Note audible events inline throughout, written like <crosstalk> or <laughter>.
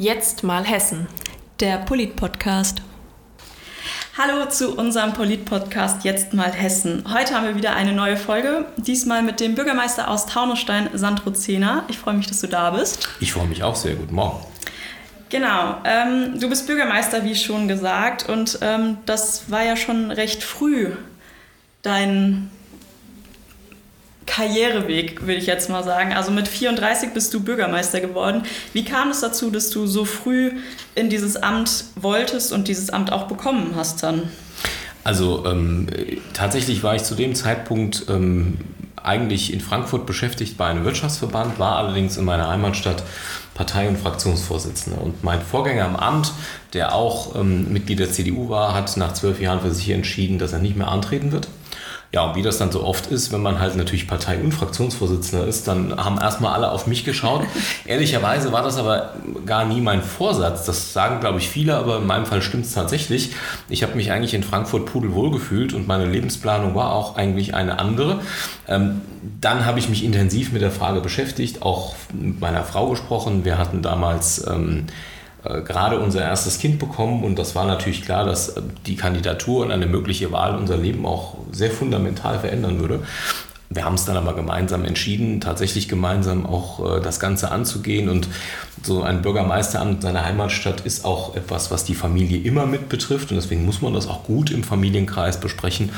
Jetzt mal Hessen. Der Polit-Podcast. Hallo zu unserem Polit-Podcast Jetzt mal Hessen. Heute haben wir wieder eine neue Folge, diesmal mit dem Bürgermeister aus Taunusstein, Sandro Zehner. Ich freue mich, dass du da bist. Ich freue mich auch sehr. Guten Morgen. Genau, ähm, du bist Bürgermeister, wie schon gesagt, und ähm, das war ja schon recht früh dein Karriereweg, würde ich jetzt mal sagen. Also mit 34 bist du Bürgermeister geworden. Wie kam es dazu, dass du so früh in dieses Amt wolltest und dieses Amt auch bekommen hast dann? Also ähm, tatsächlich war ich zu dem Zeitpunkt ähm, eigentlich in Frankfurt beschäftigt bei einem Wirtschaftsverband, war allerdings in meiner Heimatstadt Partei- und Fraktionsvorsitzender. Und mein Vorgänger am Amt, der auch ähm, Mitglied der CDU war, hat nach zwölf Jahren für sich entschieden, dass er nicht mehr antreten wird. Ja, und wie das dann so oft ist, wenn man halt natürlich Partei- und Fraktionsvorsitzender ist, dann haben erstmal alle auf mich geschaut. <laughs> Ehrlicherweise war das aber gar nie mein Vorsatz. Das sagen, glaube ich, viele, aber in meinem Fall stimmt es tatsächlich. Ich habe mich eigentlich in Frankfurt pudelwohl gefühlt und meine Lebensplanung war auch eigentlich eine andere. Ähm, dann habe ich mich intensiv mit der Frage beschäftigt, auch mit meiner Frau gesprochen. Wir hatten damals... Ähm, äh, gerade unser erstes Kind bekommen und das war natürlich klar, dass äh, die Kandidatur und eine mögliche Wahl unser Leben auch sehr fundamental verändern würde. Wir haben es dann aber gemeinsam entschieden, tatsächlich gemeinsam auch äh, das Ganze anzugehen. Und so ein Bürgermeisteramt seiner Heimatstadt ist auch etwas, was die Familie immer mit betrifft. Und deswegen muss man das auch gut im Familienkreis besprechen.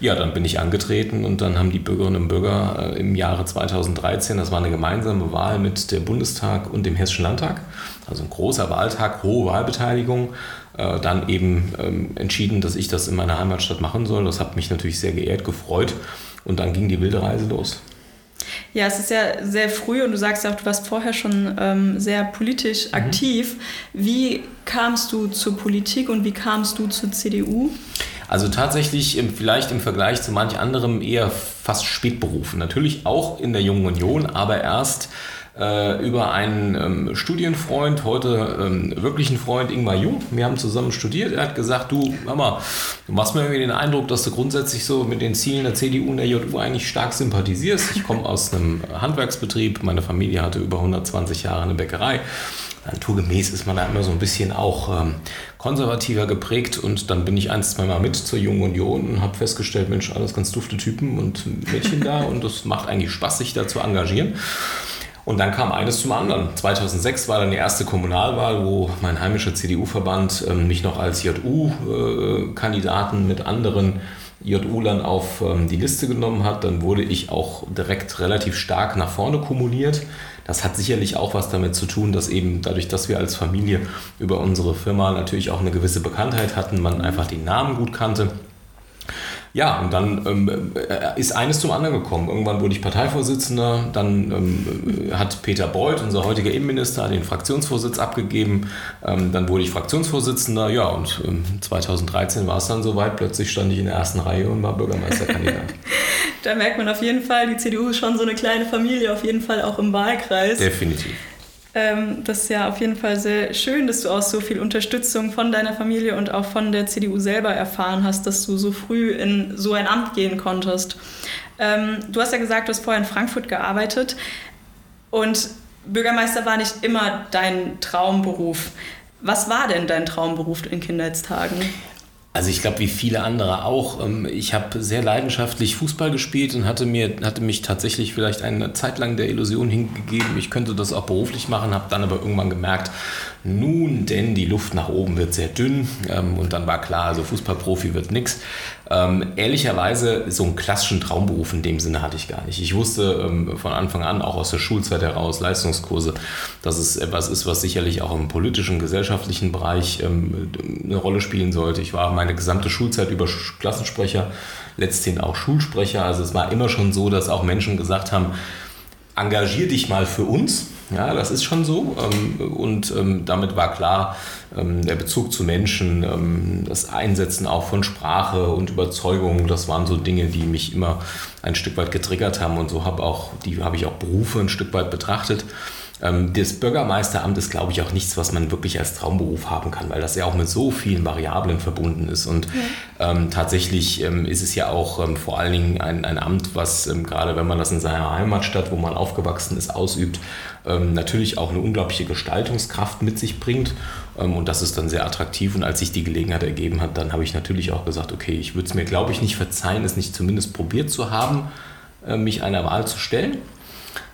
Ja, dann bin ich angetreten und dann haben die Bürgerinnen und Bürger im Jahre 2013, das war eine gemeinsame Wahl mit dem Bundestag und dem Hessischen Landtag, also ein großer Wahltag, hohe Wahlbeteiligung, äh, dann eben ähm, entschieden, dass ich das in meiner Heimatstadt machen soll. Das hat mich natürlich sehr geehrt, gefreut. Und dann ging die wilde Reise los. Ja, es ist ja sehr früh und du sagst ja auch, du warst vorher schon ähm, sehr politisch mhm. aktiv. Wie kamst du zur Politik und wie kamst du zur CDU? Also tatsächlich vielleicht im Vergleich zu manch anderem eher fast spät berufen. Natürlich auch in der Jungen Union, aber erst äh, über einen ähm, Studienfreund, heute ähm, wirklichen Freund Ingmar Jung. Wir haben zusammen studiert. Er hat gesagt, du, Mama, du machst mir irgendwie den Eindruck, dass du grundsätzlich so mit den Zielen der CDU und der JU eigentlich stark sympathisierst. Ich komme aus einem Handwerksbetrieb. Meine Familie hatte über 120 Jahre eine Bäckerei. Naturgemäß ist man da immer so ein bisschen auch ähm, konservativer geprägt und dann bin ich ein, zwei Mal mit zur Jungen Union und habe festgestellt, Mensch, alles ganz dufte Typen und Mädchen da und das macht eigentlich Spaß, sich da zu engagieren. Und dann kam eines zum anderen. 2006 war dann die erste Kommunalwahl, wo mein heimischer CDU-Verband ähm, mich noch als JU-Kandidaten äh, mit anderen JU-Lern auf ähm, die Liste genommen hat. Dann wurde ich auch direkt relativ stark nach vorne kumuliert. Das hat sicherlich auch was damit zu tun, dass eben dadurch, dass wir als Familie über unsere Firma natürlich auch eine gewisse Bekanntheit hatten, man einfach den Namen gut kannte ja, und dann ähm, äh, ist eines zum anderen gekommen. Irgendwann wurde ich Parteivorsitzender, dann ähm, hat Peter Beuth, unser heutiger Innenminister, den Fraktionsvorsitz abgegeben. Ähm, dann wurde ich Fraktionsvorsitzender, ja, und 2013 ähm, war es dann soweit. Plötzlich stand ich in der ersten Reihe und war Bürgermeisterkandidat. <laughs> da merkt man auf jeden Fall, die CDU ist schon so eine kleine Familie, auf jeden Fall auch im Wahlkreis. Definitiv. Ähm, das ist ja auf jeden Fall sehr schön, dass du auch so viel Unterstützung von deiner Familie und auch von der CDU selber erfahren hast, dass du so früh in so ein Amt gehen konntest. Ähm, du hast ja gesagt, du hast vorher in Frankfurt gearbeitet und Bürgermeister war nicht immer dein Traumberuf. Was war denn dein Traumberuf in Kindheitstagen? Also ich glaube, wie viele andere auch. Ähm, ich habe sehr leidenschaftlich Fußball gespielt und hatte, mir, hatte mich tatsächlich vielleicht eine Zeit lang der Illusion hingegeben, ich könnte das auch beruflich machen, habe dann aber irgendwann gemerkt, nun denn die Luft nach oben wird sehr dünn ähm, und dann war klar, also Fußballprofi wird nichts. Ähm, ehrlicherweise, so einen klassischen Traumberuf in dem Sinne hatte ich gar nicht. Ich wusste ähm, von Anfang an, auch aus der Schulzeit heraus, Leistungskurse, dass es etwas ist, was sicherlich auch im politischen, gesellschaftlichen Bereich ähm, eine Rolle spielen sollte. Ich war meine gesamte Schulzeit über Klassensprecher, letztendlich auch Schulsprecher. Also es war immer schon so, dass auch Menschen gesagt haben, engagier dich mal für uns. Ja, das ist schon so. Ähm, und ähm, damit war klar, ähm, der Bezug zu Menschen, das Einsetzen auch von Sprache und Überzeugung, das waren so Dinge, die mich immer ein Stück weit getriggert haben. Und so habe auch, die habe ich auch Berufe ein Stück weit betrachtet. Ähm, das Bürgermeisteramt ist, glaube ich, auch nichts, was man wirklich als Traumberuf haben kann, weil das ja auch mit so vielen Variablen verbunden ist. Und ja. ähm, tatsächlich ähm, ist es ja auch ähm, vor allen Dingen ein, ein Amt, was ähm, gerade wenn man das in seiner Heimatstadt, wo man aufgewachsen ist, ausübt, ähm, natürlich auch eine unglaubliche Gestaltungskraft mit sich bringt. und das ist dann sehr attraktiv. Und als sich die Gelegenheit ergeben hat, dann habe ich natürlich auch gesagt, okay, ich würde es mir, glaube ich, nicht verzeihen, es nicht zumindest probiert zu haben, äh, mich einer Wahl zu stellen.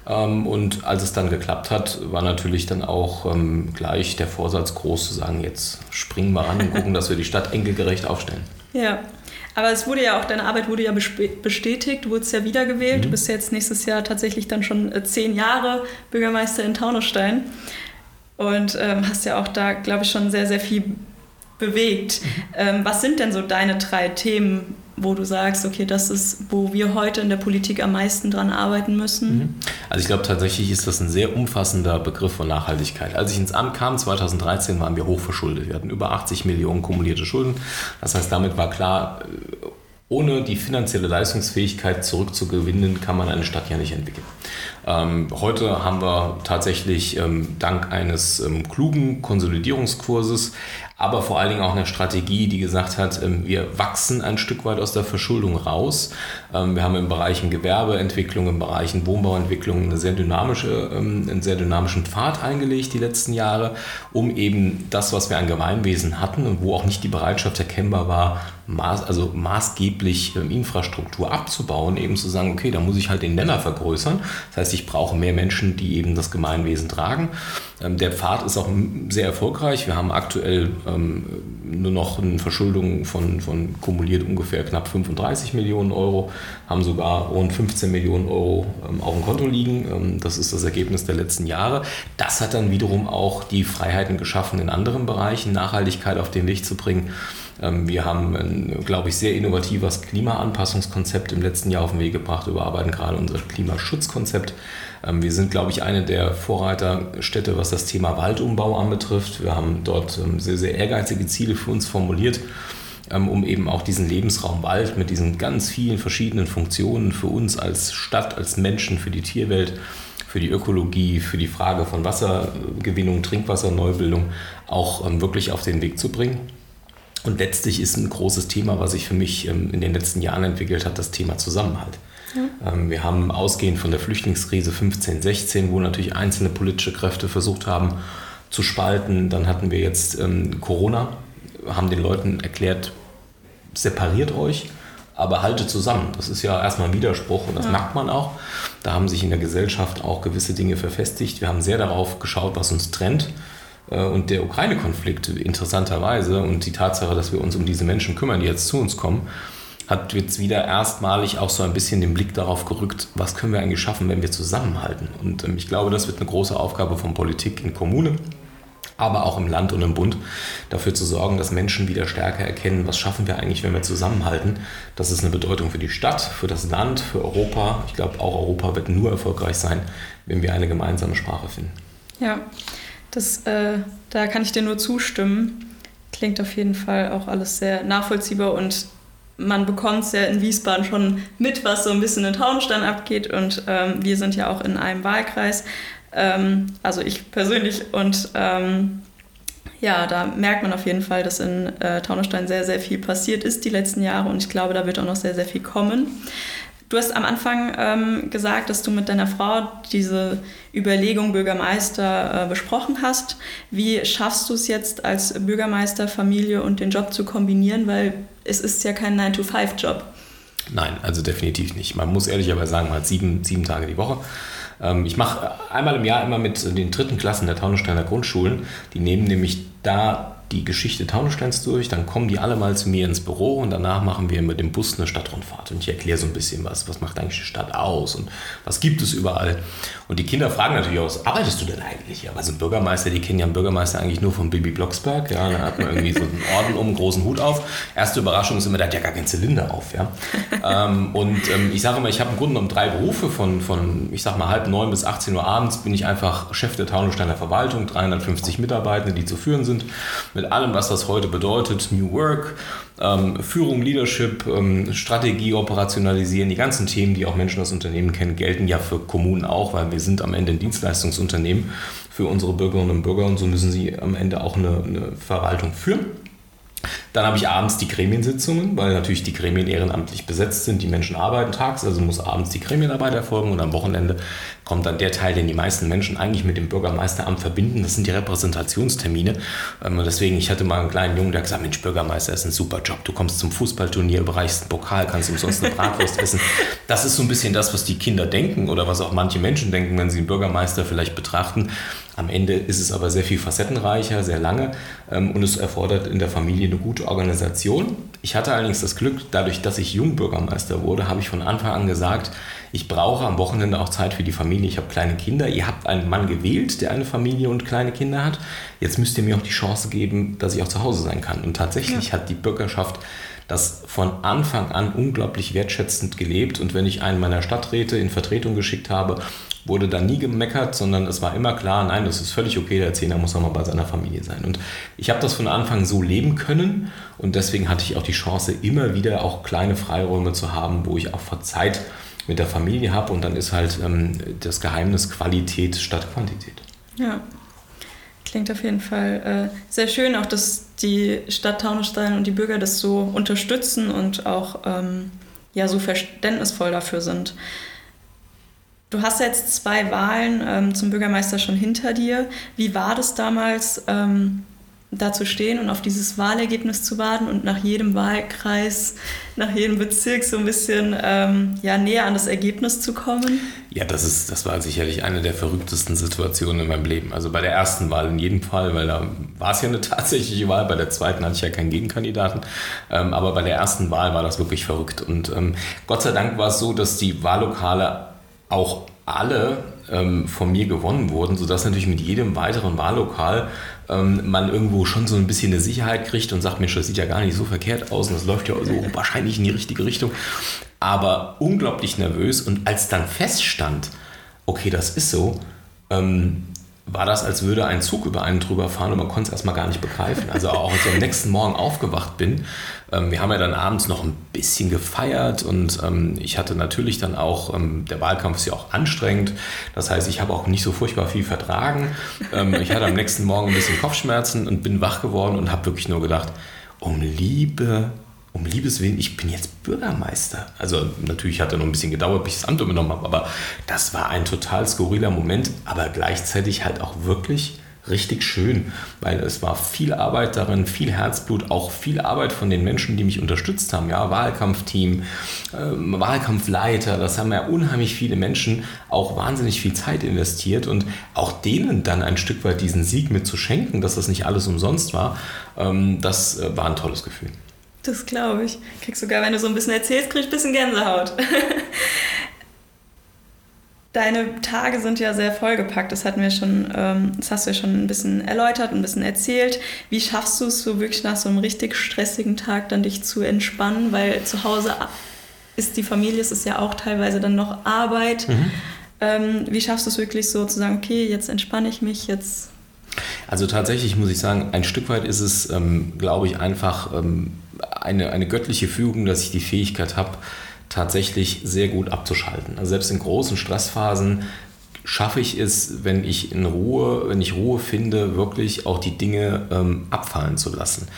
Ähm, und als es dann geklappt hat, war natürlich dann auch ähm, gleich der Vorsatz groß zu sagen, jetzt springen wir ran und gucken, dass wir die Stadt enkelgerecht aufstellen. <laughs> Ja, aber es wurde ja auch, deine Arbeit wurde ja bestätigt, du wurdest ja wiedergewählt. Mhm. Du bist jetzt nächstes Jahr tatsächlich dann schon äh, zehn Jahre Bürgermeister in Taunusstein und ähm, hast ja auch da, glaube ich, schon sehr, sehr viel bewegt. Mhm. Ähm, was sind denn so deine drei Themen, wo du sagst, okay, das ist, wo wir heute in der Politik am meisten dran arbeiten müssen? Mhm. Also ich glaube tatsächlich ist das ein sehr umfassender Begriff von Nachhaltigkeit. Als ich ins Amt kam, 2013, waren wir hochverschuldet. Wir hatten über 80 Millionen kumulierte Schulden. Das heißt, damit war klar, ohne die finanzielle Leistungsfähigkeit zurückzugewinnen, kann man eine Stadt ja nicht entwickeln. Ähm, heute haben wir tatsächlich ähm, dank eines ähm, klugen Konsolidierungskurses aber vor allen Dingen auch eine Strategie, die gesagt hat, ähm, wir wachsen ein Stück weit aus der Verschuldung raus. Ähm, wir haben im Bereich Gewerbeentwicklung, im Bereich Wohnbauentwicklung eine sehr dynamische, ähm, einen sehr dynamischen Pfad eingelegt die letzten Jahre, um eben das, was wir an Gemeinwesen hatten und wo auch nicht die Bereitschaft erkennbar war, maß, also maßgeblich Infrastruktur abzubauen, eben zu sagen, okay, da muss ich halt den Nenner vergrößern. Das heißt, ich brauche mehr Menschen, die eben das Gemeinwesen tragen. Der Pfad ist auch sehr erfolgreich. Wir haben aktuell ähm, nur noch eine Verschuldung von, von kumuliert ungefähr knapp 35 Millionen Euro, haben sogar rund 15 Millionen Euro ähm, auf dem Konto liegen. Ähm, das ist das Ergebnis der letzten Jahre. Das hat dann wiederum auch die Freiheiten geschaffen, in anderen Bereichen Nachhaltigkeit auf den Weg zu bringen. Ähm, wir haben ein, glaube ich, sehr innovatives Klimaanpassungskonzept im letzten Jahr auf den Weg gebracht, überarbeiten gerade unser Klimaschutzkonzept. Ähm, wir sind, glaube ich, eine der Vorreiterstädte, was das Thema Waldumbau anbetrifft. Wir haben dort ähm, sehr, sehr ehrgeizige Ziele für uns formuliert um eben auch diesen Lebensraum Wald mit diesen ganz vielen verschiedenen Funktionen für uns als Stadt, als Menschen, für die Tierwelt, für die Ökologie, für die Frage von Wassergewinnung, Trinkwasserneubildung auch wirklich auf den Weg zu bringen. Und letztlich ist ein großes Thema, was sich für mich ähm, in den letzten Jahren entwickelt hat, das Thema Zusammenhalt. Ja. Ähm, wir haben ausgehend von der Flüchtlingskrise 15, 16, wo natürlich einzelne politische Kräfte versucht haben zu spalten. Dann hatten wir jetzt ähm, Corona, haben den Leuten erklärt, separiert euch, aber haltet zusammen. Das ist ja erstmal ein Widerspruch und das ja. merkt man auch. Da haben sich in der Gesellschaft auch gewisse Dinge verfestigt. Wir haben sehr darauf geschaut, was uns trennt. Äh, und der Ukraine-Konflikt interessanterweise und die Tatsache, dass wir uns um diese Menschen kümmern, die jetzt zu uns kommen, hat jetzt wieder erstmalig auch so ein bisschen den Blick darauf gerückt, was können wir eigentlich schaffen, wenn wir zusammenhalten. Und ähm, ich glaube, das wird eine große Aufgabe von Politik in Kommunen, aber auch im Land und im Bund, dafür zu sorgen, dass Menschen wieder stärker erkennen, was schaffen wir eigentlich, wenn wir zusammenhalten. Das ist eine Bedeutung für die Stadt, für das Land, für Europa. Ich glaube, auch Europa wird nur erfolgreich sein, wenn wir eine gemeinsame Sprache finden. Ja, das, äh, da kann ich dir nur zustimmen. Klingt auf jeden Fall auch alles sehr nachvollziehbar und man bekommt es ja in Wiesbaden schon mit, was so ein bisschen in Taunstein abgeht. Und ähm, wir sind ja auch in einem Wahlkreis, ähm, also ich persönlich. Und ähm, ja, da merkt man auf jeden Fall, dass in äh, Taunusstein sehr, sehr viel passiert ist die letzten Jahre. Und ich glaube, da wird auch noch sehr, sehr viel kommen. Du hast am Anfang ähm, gesagt, dass du mit deiner Frau diese Überlegung Bürgermeister äh, besprochen hast. Wie schaffst du es jetzt als Bürgermeister, Familie und den Job zu kombinieren? Weil es ist ja kein 9-to-5-Job. Nein, also definitiv nicht. Man muss ehrlicherweise sagen, man hat sieben, sieben Tage die Woche. Ähm, ich mache einmal im Jahr immer mit den dritten Klassen der Taunussteiner Grundschulen. Die nehmen nämlich da die Geschichte Taunussteins durch, dann kommen die alle mal zu mir ins Büro und danach machen wir mit dem Bus eine Stadtrundfahrt und ich erkläre so ein bisschen was, was macht eigentlich die Stadt aus und was gibt es überall. Und die Kinder fragen natürlich auch, was arbeitest du denn eigentlich? Ja, weil so ein Bürgermeister, die kennen ja einen Bürgermeister eigentlich nur von Bibi Blocksberg, ja, da hat man irgendwie so einen Orden um, einen großen Hut auf. Erste Überraschung ist immer, der hat ja gar keinen Zylinder auf, ja. ähm, und ähm, ich sage immer, ich habe im Grunde genommen drei Berufe, von, von ich sag mal halb neun bis 18 Uhr abends bin ich einfach Chef der Taunussteiner Verwaltung, 350 Mitarbeitende, die zu führen sind, mit allem, was das heute bedeutet, New Work, ähm, Führung, Leadership, ähm, Strategie, Operationalisieren, die ganzen Themen, die auch Menschen aus Unternehmen kennen, gelten ja für Kommunen auch, weil wir sind am Ende ein Dienstleistungsunternehmen für unsere Bürgerinnen und Bürger und so müssen sie am Ende auch eine, eine Verwaltung führen. Dann habe ich abends die Gremiensitzungen, weil natürlich die Gremien ehrenamtlich besetzt sind. Die Menschen arbeiten tags, also muss abends die Gremienarbeit erfolgen und am Wochenende kommt dann der Teil, den die meisten Menschen eigentlich mit dem Bürgermeisteramt verbinden. Das sind die Repräsentationstermine. Ähm, deswegen, ich hatte mal einen kleinen Jungen, der gesagt Mensch, Bürgermeister ist ein super Job. Du kommst zum Fußballturnier, überreichst einen Pokal, kannst umsonst eine Bratwurst essen. Das ist so ein bisschen das, was die Kinder denken oder was auch manche Menschen denken, wenn sie einen Bürgermeister vielleicht betrachten. Am Ende ist es aber sehr viel facettenreicher, sehr lange ähm, und es erfordert in der Familie eine gute Organisation. Ich hatte allerdings das Glück, dadurch, dass ich Jungbürgermeister wurde, habe ich von Anfang an gesagt, ich brauche am Wochenende auch Zeit für die Familie. Ich habe kleine Kinder. Ihr habt einen Mann gewählt, der eine Familie und kleine Kinder hat. Jetzt müsst ihr mir auch die Chance geben, dass ich auch zu Hause sein kann. Und tatsächlich ja. hat die Bürgerschaft das von Anfang an unglaublich wertschätzend gelebt. Und wenn ich einen meiner Stadträte in Vertretung geschickt habe, wurde da nie gemeckert, sondern es war immer klar, nein, das ist völlig okay, der Erzähler muss nochmal bei seiner Familie sein. Und ich habe das von Anfang so leben können und deswegen hatte ich auch die Chance, immer wieder auch kleine Freiräume zu haben, wo ich auch Zeit mit der Familie habe und dann ist halt ähm, das Geheimnis Qualität statt Quantität. Ja, klingt auf jeden Fall äh, sehr schön, auch dass die Stadt Taunusstein und die Bürger das so unterstützen und auch ähm, ja, so verständnisvoll dafür sind. Du hast jetzt zwei Wahlen ähm, zum Bürgermeister schon hinter dir. Wie war das damals? Ähm, da zu stehen und auf dieses Wahlergebnis zu warten und nach jedem Wahlkreis, nach jedem Bezirk so ein bisschen ähm, ja, näher an das Ergebnis zu kommen? Ja, das, ist, das war sicherlich eine der verrücktesten Situationen in meinem Leben. Also bei der ersten Wahl in jedem Fall, weil da war es ja eine <laughs> tatsächliche Wahl, bei der zweiten hatte ich ja keinen Gegenkandidaten, ähm, aber bei der ersten Wahl war das wirklich verrückt. Und ähm, Gott sei Dank war es so, dass die Wahllokale auch alle ähm, von mir gewonnen wurden, sodass natürlich mit jedem weiteren Wahllokal ähm, man irgendwo schon so ein bisschen eine Sicherheit kriegt und sagt, Mensch, das sieht ja gar nicht so verkehrt aus und das läuft ja so <laughs> wahrscheinlich in die richtige Richtung. Aber unglaublich nervös und als dann feststand, okay, das ist so, ähm, war das, als würde ein Zug über einen drüber fahren und man konnte es erstmal gar nicht begreifen. Also auch als ich am nächsten Morgen aufgewacht bin, ähm, wir haben ja dann abends noch ein bisschen gefeiert und ähm, ich hatte natürlich dann auch, ähm, der Wahlkampf ist ja auch anstrengend, das heißt, ich habe auch nicht so furchtbar viel vertragen. Ähm, ich hatte am nächsten Morgen ein bisschen Kopfschmerzen und bin wach geworden und habe wirklich nur gedacht, um Liebe um Liebes Willen, ich bin jetzt Bürgermeister. Also natürlich hat er noch ein bisschen gedauert, bis ich das Amt übernommen habe, aber das war ein total skurriler Moment, aber gleichzeitig halt auch wirklich richtig schön, weil es war viel Arbeit darin, viel Herzblut, auch viel Arbeit von den Menschen, die mich unterstützt haben. Ja, Wahlkampfteam, äh, Wahlkampfleiter, das haben ja unheimlich viele Menschen auch wahnsinnig viel Zeit investiert und auch denen dann ein Stück weit diesen Sieg mitzuschenken, dass das nicht alles umsonst war, ähm, das äh, war ein tolles Gefühl. Das glaube ich. Kriegst sogar, wenn du so ein bisschen erzählst, kriegst du ein bisschen Gänsehaut. <laughs> Deine Tage sind ja sehr vollgepackt. Das hatten wir schon, ähm, das hast du ja schon ein bisschen erläutert, ein bisschen erzählt. Wie schaffst du es so wirklich nach so einem richtig stressigen Tag dann dich zu entspannen? Weil zu Hause ist die Familie, es ist ja auch teilweise dann noch Arbeit. Mhm. Ähm, wie schaffst du es wirklich so zu sagen, okay, jetzt entspanne ich mich, jetzt also tatsächlich muss ich sagen, ein Stück weit ist es, ähm, glaube ich, einfach ähm, eine, eine göttliche Fügung, dass ich die Fähigkeit habe, tatsächlich sehr gut abzuschalten. Also selbst in großen Stressphasen schaffe ich es, wenn ich in Ruhe, wenn ich Ruhe finde, wirklich auch die Dinge ähm, abfallen zu lassen.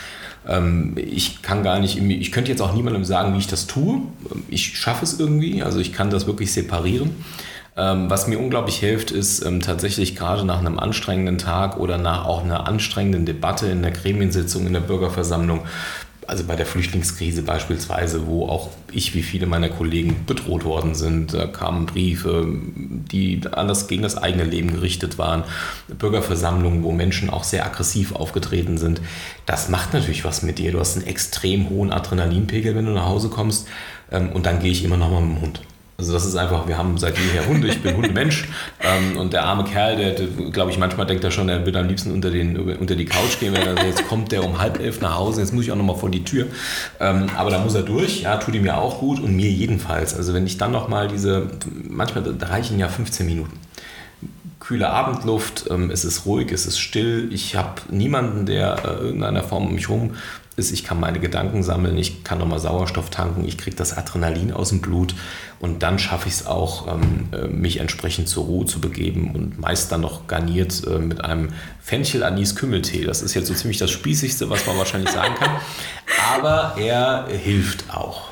Ähm, ich kann gar nicht, ich könnte jetzt auch niemandem sagen, wie ich das tue. Ich schaffe es irgendwie, also ich kann das wirklich separieren. Ähm, was mir unglaublich hilft, ist ähm, tatsächlich gerade nach einem anstrengenden Tag oder nach auch einer anstrengenden Debatte in der Gremiensitzung, in der Bürgerversammlung, also bei der Flüchtlingskrise beispielsweise, wo auch ich wie viele meiner Kollegen bedroht worden sind. Da kamen Briefe, die alles gegen das eigene Leben gerichtet waren. Bürgerversammlungen, wo Menschen auch sehr aggressiv aufgetreten sind. Das macht natürlich was mit dir. Du hast einen extrem hohen Adrenalinpegel, wenn du nach Hause kommst. Ähm, und dann gehe ich immer noch mal mit dem Hund. Also das ist einfach, wir haben seit jeher Hunde, ich bin Hundemensch <laughs> ähm, und der arme Kerl, der, der glaube ich, manchmal denkt er schon, er würde am liebsten unter, den, unter die Couch gehen, wenn er sagt, jetzt kommt der um halb elf nach Hause, jetzt muss ich auch nochmal vor die Tür. Ähm, aber da muss er durch, ja, tut ihm ja auch gut und mir jedenfalls. Also wenn ich dann nochmal diese, manchmal reichen ja 15 Minuten kühle Abendluft, ähm, es ist ruhig, es ist still. Ich habe niemanden, der äh, irgendeiner Form um mich herum ist. Ich kann meine Gedanken sammeln, ich kann nochmal Sauerstoff tanken, ich kriege das Adrenalin aus dem Blut und dann schaffe ich es auch, ähm, äh, mich entsprechend zur Ruhe zu begeben und meist dann noch garniert äh, mit einem Fenchel-Anis-Kümmeltee. Das ist jetzt so ziemlich das Spießigste, was man wahrscheinlich sagen kann. Aber er hilft auch.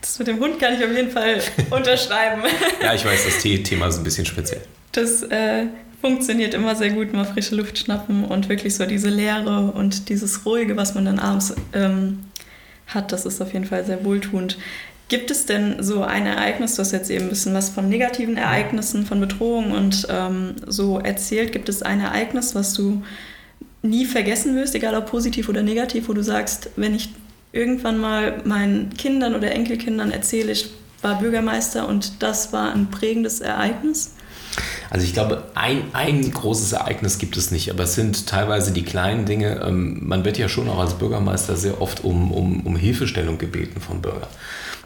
Das mit dem Hund kann ich auf jeden Fall <laughs> unterschreiben. ja, ich weiß, das Thema ist ein bisschen speziell. Das äh, funktioniert immer sehr gut, mal frische Luft schnappen und wirklich so diese Leere und dieses Ruhige, was man dann abends ähm, hat, das ist auf jeden Fall sehr wohltuend. Gibt es denn so ein Ereignis, du jetzt eben ein bisschen was von negativen Ereignissen, von Bedrohungen und ähm, so erzählt, gibt es ein Ereignis, was du nie vergessen wirst, egal ob positiv oder negativ, wo du sagst, wenn ich irgendwann mal meinen Kindern oder Enkelkindern erzähle, ich war Bürgermeister und das war ein prägendes Ereignis? Also ich glaube, ein, ein großes Ereignis gibt es nicht, aber es sind teilweise die kleinen Dinge. Ähm, man wird ja schon auch als Bürgermeister sehr oft um, um, um Hilfestellung gebeten vom Bürger.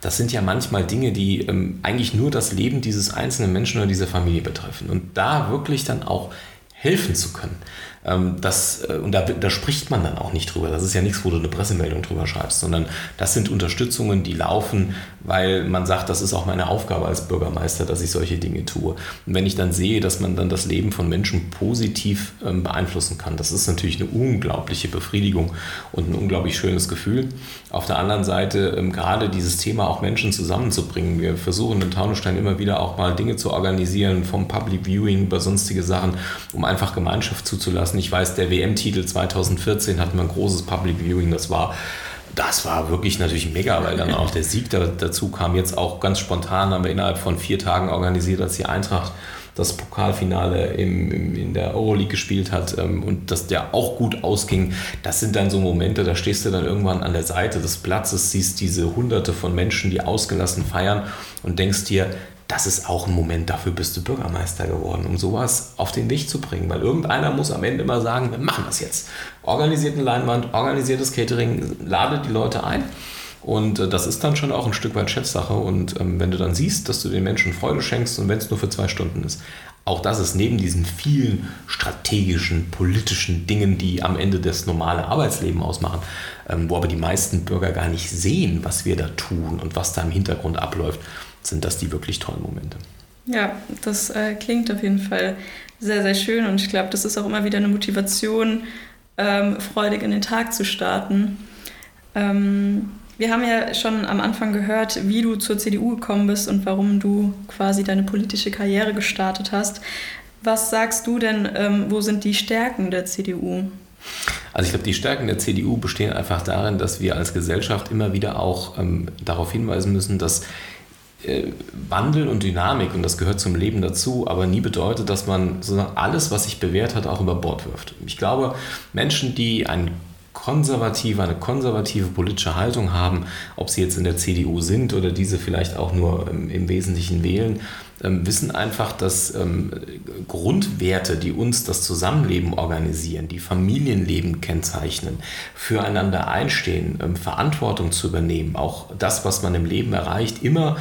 Das sind ja manchmal Dinge, die ähm, eigentlich nur das Leben dieses einzelnen Menschen oder dieser Familie betreffen. Und da wirklich dann auch helfen zu können. Ähm, das, äh, und da, da, spricht man dann auch nicht drüber. Das ist ja nichts, wo du eine Pressemeldung drüber schreibst, sondern das sind Unterstützungen, die laufen, weil man sagt, das ist auch meine Aufgabe als Bürgermeister, dass ich solche Dinge tue. Und wenn ich dann sehe, dass man dann das Leben von Menschen positiv ähm, beeinflussen kann, das ist natürlich eine unglaubliche Befriedigung und ein unglaublich schönes Gefühl. Auf der anderen Seite ähm, gerade dieses Thema auch Menschen zusammenzubringen. Wir versuchen in Taunusstein immer wieder auch mal Dinge zu organisieren, vom Public Viewing über sonstige Sachen, um einfach Gemeinschaft zuzulassen. Ich weiß, der WM-Titel 2014 hatten wir ein großes Public Viewing, das war das war wirklich natürlich mega, weil dann auch der Sieg da, dazu kam. Jetzt auch ganz spontan haben wir innerhalb von vier Tagen organisiert, als die Eintracht das Pokalfinale im, im, in der Euroleague gespielt hat ähm, und das der auch gut ausging. Das sind dann so Momente, da stehst du dann irgendwann an der Seite des Platzes, siehst diese hunderte von Menschen, die ausgelassen feiern und denkst dir, das ist auch ein Moment, dafür bist du Bürgermeister geworden, um sowas auf den Weg zu bringen. Weil irgendeiner muss am Ende immer sagen, wir machen das jetzt. Organisierten Leinwand, organisiertes Catering, lade die Leute ein. Und äh, das ist dann schon auch ein Stück weit Chefsache. Und ähm, wenn du dann siehst, dass du den Menschen Freude schenkst und wenn es nur für zwei Stunden ist, auch das ist neben diesen vielen strategischen, politischen Dingen, die am Ende das normale Arbeitsleben ausmachen, ähm, wo aber die meisten Bürger gar nicht sehen, was wir da tun und was da im Hintergrund abläuft, sind das die wirklich tollen Momente. Ja, das äh, klingt auf jeden Fall sehr, sehr schön und ich glaube, das ist auch immer wieder eine Motivation, ähm, freudig in den Tag zu starten. Ähm, wir haben ja schon am Anfang gehört, wie du zur CDU gekommen bist und warum du quasi deine politische Karriere gestartet hast. Was sagst du denn, ähm, wo sind die Stärken der CDU? Also ich glaube, die Stärken der CDU bestehen einfach darin, dass wir als Gesellschaft immer wieder auch ähm, darauf hinweisen müssen, dass Wandel und Dynamik, und das gehört zum Leben dazu, aber nie bedeutet, dass man alles, was sich bewährt hat, auch über Bord wirft. Ich glaube, Menschen, die ein konservative, eine konservative politische Haltung haben, ob sie jetzt in der CDU sind oder diese vielleicht auch nur im, im Wesentlichen wählen, ähm, wissen einfach, dass ähm, Grundwerte, die uns das Zusammenleben organisieren, die Familienleben kennzeichnen, füreinander einstehen, ähm, Verantwortung zu übernehmen, auch das, was man im Leben erreicht, immer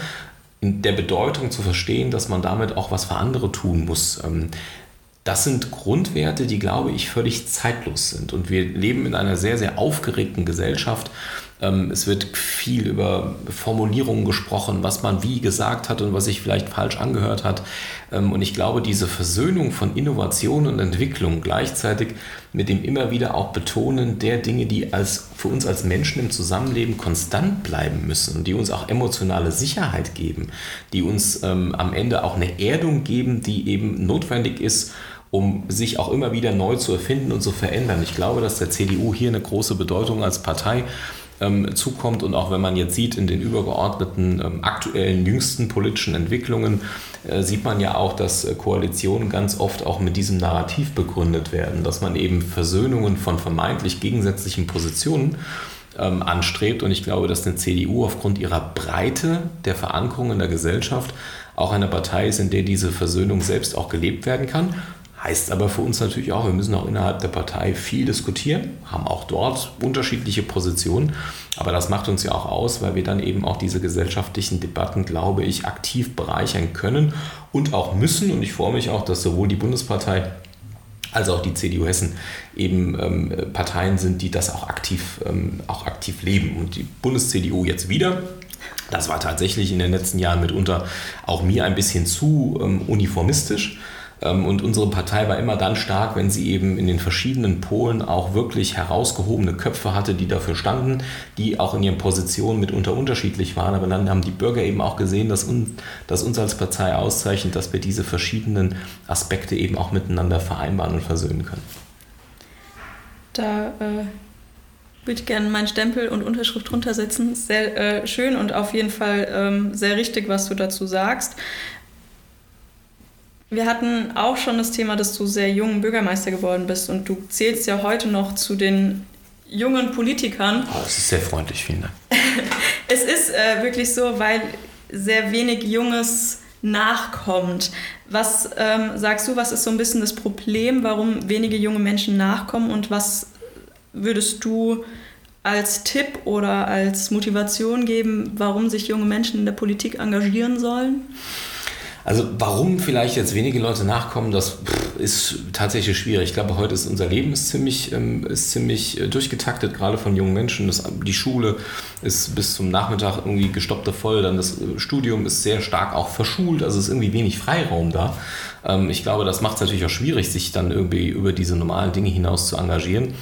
in der Bedeutung zu verstehen, dass man damit auch was für andere tun muss. Ähm, das sind Grundwerte, die, glaube ich, völlig zeitlos sind. Und wir leben in einer sehr, sehr aufgeregten Gesellschaft. Ähm, es wird viel über Formulierungen gesprochen, was man wie gesagt hat und was sich vielleicht falsch angehört hat. Ähm, und ich glaube, diese Versöhnung von Innovation und Entwicklung gleichzeitig mit dem immer wieder auch Betonen der Dinge, die als, für uns als Menschen im Zusammenleben konstant bleiben müssen und die uns auch emotionale Sicherheit geben, die uns ähm, am Ende auch eine Erdung geben, die eben notwendig ist, um sich auch immer wieder neu zu erfinden und zu verändern. Ich glaube, dass der CDU hier eine große Bedeutung als Partei ähm, zukommt. Und auch wenn man jetzt sieht in den übergeordneten ähm, aktuellen jüngsten politischen Entwicklungen, äh, sieht man ja auch, dass äh, Koalitionen ganz oft auch mit diesem Narrativ begründet werden, dass man eben Versöhnungen von vermeintlich gegensätzlichen Positionen ähm, anstrebt. Und ich glaube, dass eine CDU aufgrund ihrer Breite der Verankerung in der Gesellschaft auch eine Partei ist, in der diese Versöhnung selbst auch gelebt werden kann Heißt aber für uns natürlich auch, wir müssen auch innerhalb der Partei viel diskutieren, haben auch dort unterschiedliche Positionen. Aber das macht uns ja auch aus, weil wir dann eben auch diese gesellschaftlichen Debatten, glaube ich, aktiv bereichern können und auch müssen. Und ich freue mich auch, dass sowohl die Bundespartei als auch die CDU Hessen eben ähm, Parteien sind, die das auch aktiv, ähm, auch aktiv leben. Und die Bundes-CDU jetzt wieder. Das war tatsächlich in den letzten Jahren mitunter auch mir ein bisschen zu ähm, uniformistisch. Ähm, und unsere Partei war immer dann stark, wenn sie eben in den verschiedenen Polen auch wirklich herausgehobene Köpfe hatte, die dafür standen, die auch in ihren Positionen mitunter unterschiedlich waren. Aber dann haben die Bürger eben auch gesehen, dass uns, dass uns als Partei auszeichnet, dass wir diese verschiedenen Aspekte eben auch miteinander vereinbaren und versöhnen können. Da äh, würde ich gerne meinen Stempel und Unterschrift drunter setzen. Sehr äh, schön und auf jeden Fall ähm, sehr richtig, was du dazu sagst. Wir hatten auch schon das Thema, dass du sehr jung Bürgermeister geworden bist und du zählst ja heute noch zu den jungen Politikern. Oh, das ist sehr freundlich, vielen Dank. <laughs> es ist äh, wirklich so, weil sehr wenig Junges nachkommt. Was ähm, sagst du, was ist so ein bisschen das Problem, warum wenige junge Menschen nachkommen und was würdest du als Tipp oder als Motivation geben, warum sich junge Menschen in der Politik engagieren sollen? Also warum vielleicht jetzt wenige Leute nachkommen, das ist tatsächlich schwierig. Ich glaube, heute ist unser Leben ist ziemlich, ähm, ist ziemlich äh, durchgetaktet, gerade von jungen Menschen. Das, die Schule ist bis zum Nachmittag irgendwie gestoppte voll. Dann das äh, Studium ist sehr stark auch verschult. Also ist irgendwie wenig Freiraum da. Ähm, ich glaube, das macht es natürlich auch schwierig, sich dann irgendwie über diese normalen Dinge hinaus zu engagieren.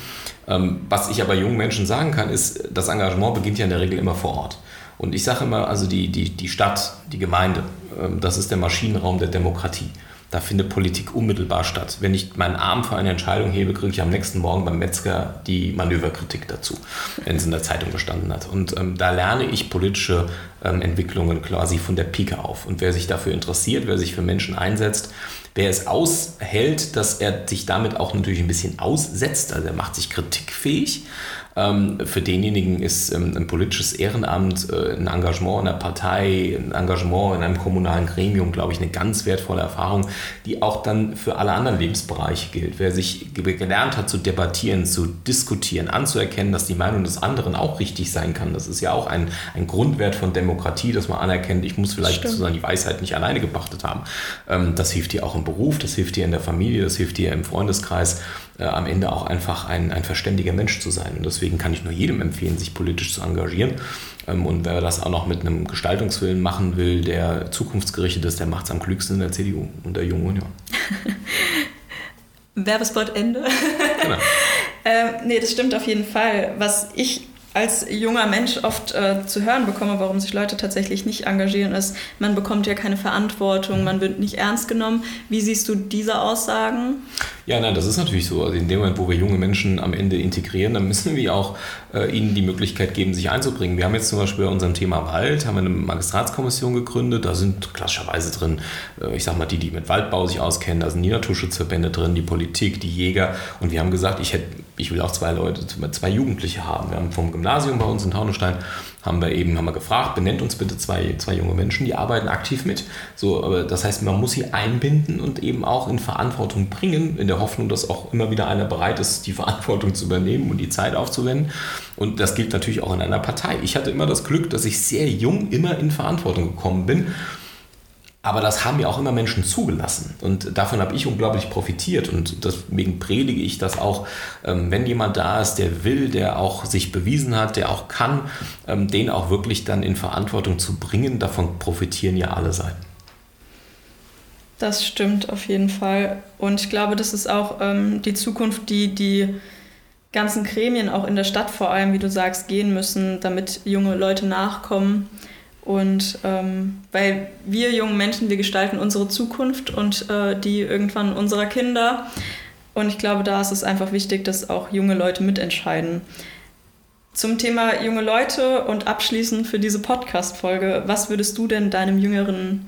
Ähm, was ich aber jungen Menschen sagen kann, ist, das Engagement beginnt ja in der Regel immer vor Ort. Und ich sage immer, also die, die, die Stadt, die Gemeinde, ähm, das ist der Maschinenraum der Demokratie. Da findet Politik unmittelbar statt. Wenn ich meinen Arm für eine Entscheidung hebe, kriege ich am nächsten Morgen beim Metzger die Manöverkritik dazu, wenn es in der Zeitung gestanden hat. Und ähm, da lerne ich politische ähm, Entwicklungen quasi von der Pike auf. Und wer sich dafür interessiert, wer sich für Menschen einsetzt, wer es aushält, dass er sich damit auch natürlich ein bisschen aussetzt, also er macht sich kritikfähig, ähm, für denjenigen ist ähm, ein politisches Ehrenamt, äh, ein Engagement in der Partei, ein Engagement in einem kommunalen Gremium, glaube ich, eine ganz wertvolle Erfahrung, die auch dann für alle anderen Lebensbereiche gilt. Wer sich gelernt hat zu debattieren, zu diskutieren, anzuerkennen, dass die Meinung des anderen auch richtig sein kann, das ist ja auch ein, ein Grundwert von Demokratie, dass man anerkennt, ich muss vielleicht sozusagen die Weisheit nicht alleine gepachtet haben. Ähm, das hilft dir auch im Beruf, das hilft dir in der Familie, das hilft dir im Freundeskreis äh, am Ende auch einfach ein, ein verständiger Mensch zu sein. Und deswegen kann ich nur jedem empfehlen, sich politisch zu engagieren. Ähm, und wer das auch noch mit einem Gestaltungswillen machen will, der zukunftsgerichtet ist, der macht es am klügsten in der CDU und der Jungen Union. <laughs> Werbespot Ende. Genau. <laughs> äh, nee, das stimmt auf jeden Fall. Was ich als junger Mensch oft äh, zu hören bekomme, warum sich Leute tatsächlich nicht engagieren, ist, man bekommt ja keine Verantwortung, man wird nicht ernst genommen. Wie siehst du diese Aussagen? Ja, nein, das ist natürlich so. Also in dem Moment, wo wir junge Menschen am Ende integrieren, dann müssen wir auch äh, ihnen die Möglichkeit geben, sich einzubringen. Wir haben jetzt zum Beispiel bei unserem Thema Wald, haben eine Magistratskommission gegründet. Da sind klassischerweise drin, äh, ich sag mal, die, die mit Waldbau sich auskennen, da sind die Naturschutzverbände drin, die Politik, die Jäger. Und wir haben gesagt, ich, hätte, ich will auch zwei Leute, zwei Jugendliche haben. Wir haben vom Gymnasium bei uns in Taunusstein haben wir eben haben wir gefragt, benennt uns bitte zwei, zwei junge Menschen, die arbeiten aktiv mit. So, das heißt, man muss sie einbinden und eben auch in Verantwortung bringen, in der Hoffnung, dass auch immer wieder einer bereit ist, die <laughs> Verantwortung zu übernehmen und die Zeit aufzuwenden. Und das gilt natürlich auch in einer Partei. Ich hatte immer das Glück, dass ich sehr jung immer in Verantwortung gekommen bin aber das haben ja auch immer Menschen zugelassen. Und davon habe ich unglaublich profitiert. Und deswegen predige ich das auch, ähm, wenn jemand da ist, der will, der auch sich bewiesen hat, der auch kann, ähm, den auch wirklich dann in Verantwortung zu bringen. Davon profitieren ja alle Seiten. Das stimmt auf jeden Fall. Und ich glaube, das ist auch ähm, die Zukunft, die die ganzen Gremien auch in der Stadt vor allem, wie du sagst, gehen müssen, damit junge Leute nachkommen und ähm, weil wir jungen Menschen, wir gestalten unsere Zukunft und äh, die irgendwann unserer Kinder. Und ich glaube, da ist es einfach wichtig, dass auch junge Leute mitentscheiden. Zum Thema junge Leute und abschließend für diese Podcast-Folge, was würdest du denn deinem jüngeren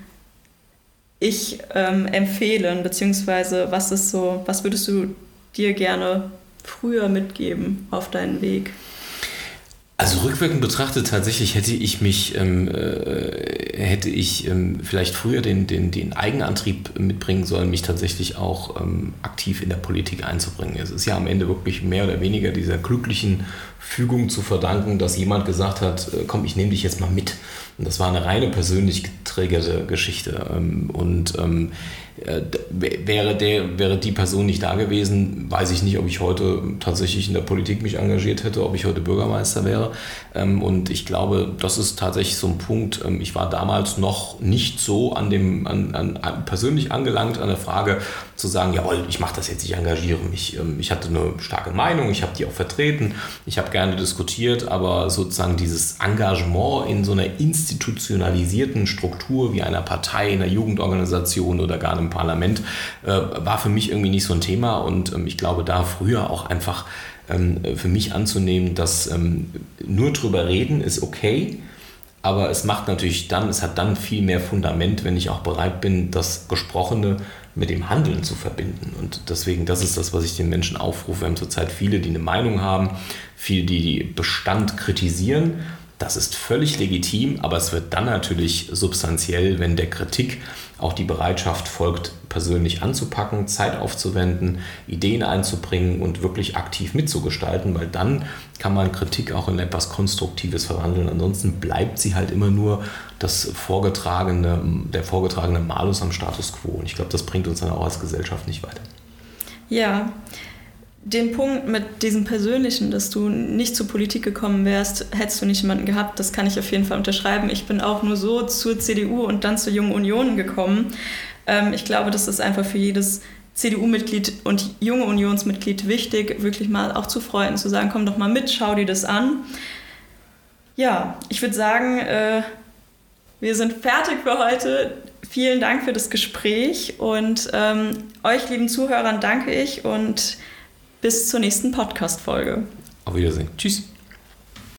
Ich ähm, empfehlen? Beziehungsweise was ist so, was würdest du dir gerne früher mitgeben auf deinen Weg? Also rückwirkend betrachtet tatsächlich hätte ich mich, ähm, äh, hätte ich ähm, vielleicht früher den, den, den Eigenantrieb mitbringen sollen, mich tatsächlich auch ähm, aktiv in der Politik einzubringen. Es ist ja am Ende wirklich mehr oder weniger dieser glücklichen Fügung zu verdanken, dass jemand gesagt hat, äh, komm, ich nehme dich jetzt mal mit. Und das war eine reine persönlich getriggerte Geschichte. Ähm, und ähm, äh, wäre, der, wäre die Person nicht da gewesen, weiß ich nicht, ob ich heute tatsächlich in der Politik mich engagiert hätte, ob ich heute Bürgermeister wäre. Ähm, und ich glaube, das ist tatsächlich so ein Punkt. Ähm, ich war damals noch nicht so an dem, an, an persönlich angelangt an der Frage zu sagen, jawohl, ich mache das jetzt, ich engagiere mich. Ähm, ich hatte eine starke Meinung, ich habe die auch vertreten, ich habe gerne diskutiert, aber sozusagen dieses Engagement in so einer institutionalisierten Struktur wie einer Partei, einer Jugendorganisation oder gar einem im Parlament, äh, war für mich irgendwie nicht so ein Thema. Und ähm, ich glaube, da früher auch einfach ähm, für mich anzunehmen, dass ähm, nur drüber reden ist okay. Aber es macht natürlich dann, es hat dann viel mehr Fundament, wenn ich auch bereit bin, das Gesprochene mit dem Handeln zu verbinden. Und deswegen, das ist das, was ich den Menschen aufrufe. Wir haben zurzeit viele, die eine Meinung haben, viele, die Bestand kritisieren. Das ist völlig legitim, aber es wird dann natürlich substanziell, wenn der Kritik auch die Bereitschaft folgt, persönlich anzupacken, Zeit aufzuwenden, Ideen einzubringen und wirklich aktiv mitzugestalten, weil dann kann man Kritik auch in etwas Konstruktives verwandeln. Ansonsten bleibt sie halt immer nur das vorgetragene, der vorgetragene Malus am Status quo. Und ich glaube, das bringt uns dann auch als Gesellschaft nicht weiter. Ja, den Punkt mit diesem Persönlichen, dass du nicht zur Politik gekommen wärst, hättest du nicht jemanden gehabt, das kann ich auf jeden Fall unterschreiben. Ich bin auch nur so zur CDU und dann zur Jungen Union gekommen. Ähm, ich glaube, das ist einfach für jedes CDU-Mitglied und junge Unionsmitglied wichtig, wirklich mal auch zu Freunden zu sagen, komm doch mal mit, schau dir das an. Ja, ich würde sagen, äh, wir sind fertig für heute. Vielen Dank für das Gespräch und ähm, euch, lieben Zuhörern, danke ich und bis zur nächsten Podcast-Folge. Auf Wiedersehen. Tschüss.